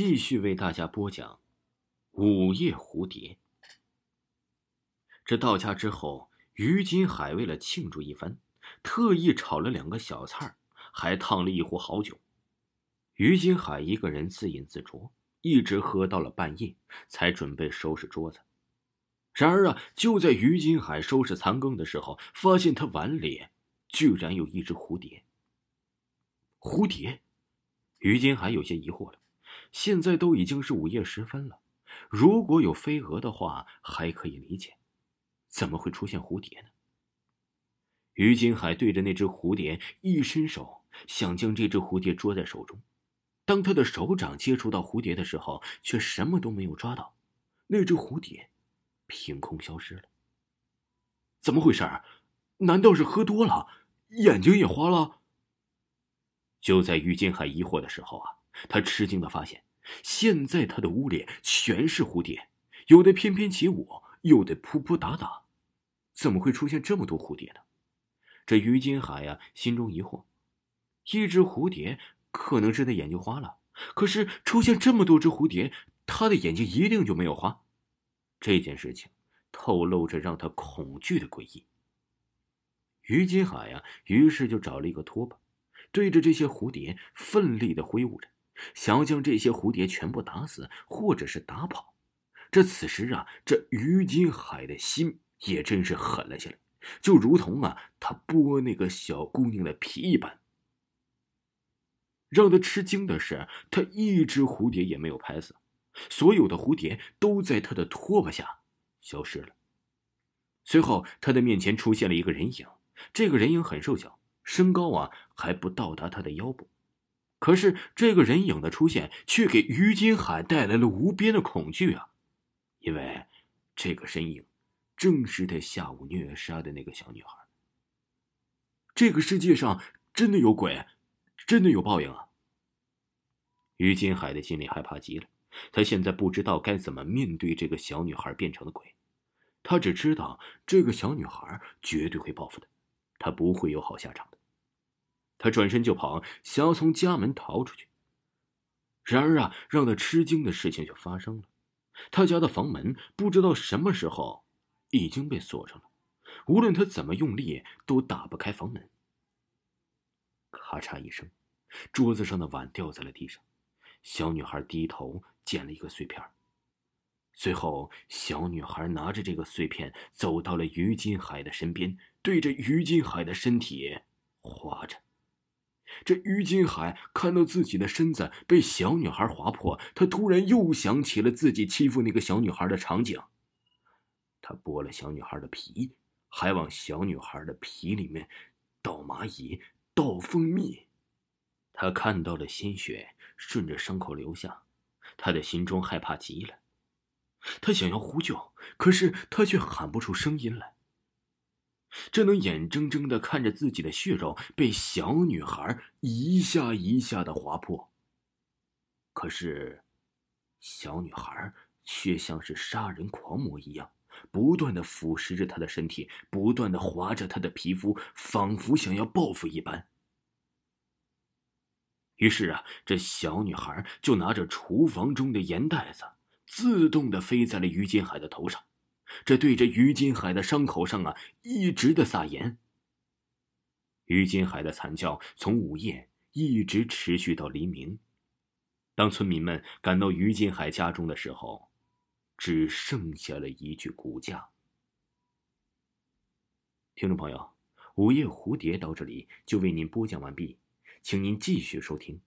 继续为大家播讲《午夜蝴蝶》。这到家之后，于金海为了庆祝一番，特意炒了两个小菜还烫了一壶好酒。于金海一个人自饮自酌，一直喝到了半夜，才准备收拾桌子。然而啊，就在于金海收拾残羹的时候，发现他碗里居然有一只蝴蝶。蝴蝶，于金海有些疑惑了。现在都已经是午夜时分了，如果有飞蛾的话还可以理解，怎么会出现蝴蝶呢？于金海对着那只蝴蝶一伸手，想将这只蝴蝶捉在手中。当他的手掌接触到蝴蝶的时候，却什么都没有抓到，那只蝴蝶凭空消失了。怎么回事？难道是喝多了，眼睛也花了？就在于金海疑惑的时候啊！他吃惊的发现，现在他的屋里全是蝴蝶，有的翩翩起舞，有的扑扑打打，怎么会出现这么多蝴蝶呢？这于金海呀，心中疑惑：一只蝴蝶可能是他眼睛花了，可是出现这么多只蝴蝶，他的眼睛一定就没有花。这件事情透露着让他恐惧的诡异。于金海呀，于是就找了一个拖把，对着这些蝴蝶奋力的挥舞着。想要将这些蝴蝶全部打死，或者是打跑。这此时啊，这于金海的心也真是狠了下来，就如同啊，他剥那个小姑娘的皮一般。让他吃惊的是，他一只蝴蝶也没有拍死，所有的蝴蝶都在他的拖把下消失了。随后，他的面前出现了一个人影，这个人影很瘦小，身高啊还不到达他的腰部。可是这个人影的出现，却给于金海带来了无边的恐惧啊！因为这个身影，正是他下午虐杀的那个小女孩。这个世界上真的有鬼，真的有报应啊！于金海的心里害怕极了，他现在不知道该怎么面对这个小女孩变成的鬼，他只知道这个小女孩绝对会报复他，他不会有好下场的。他转身就跑，想要从家门逃出去。然而啊，让他吃惊的事情就发生了，他家的房门不知道什么时候已经被锁上了，无论他怎么用力都打不开房门。咔嚓一声，桌子上的碗掉在了地上，小女孩低头捡了一个碎片随后，小女孩拿着这个碎片走到了于金海的身边，对着于金海的身体划着。这于金海看到自己的身子被小女孩划破，他突然又想起了自己欺负那个小女孩的场景。他剥了小女孩的皮，还往小女孩的皮里面倒蚂蚁、倒蜂蜜。他看到了鲜血顺着伤口流下，他的心中害怕极了。他想要呼救，可是他却喊不出声音来。这能眼睁睁的看着自己的血肉被小女孩一下一下的划破。可是，小女孩却像是杀人狂魔一样，不断的腐蚀着他的身体，不断的划着他的皮肤，仿佛想要报复一般。于是啊，这小女孩就拿着厨房中的盐袋子，自动的飞在了于金海的头上。这对着于金海的伤口上啊，一直的撒盐。于金海的惨叫从午夜一直持续到黎明。当村民们赶到于金海家中的时候，只剩下了一具骨架。听众朋友，午夜蝴蝶到这里就为您播讲完毕，请您继续收听。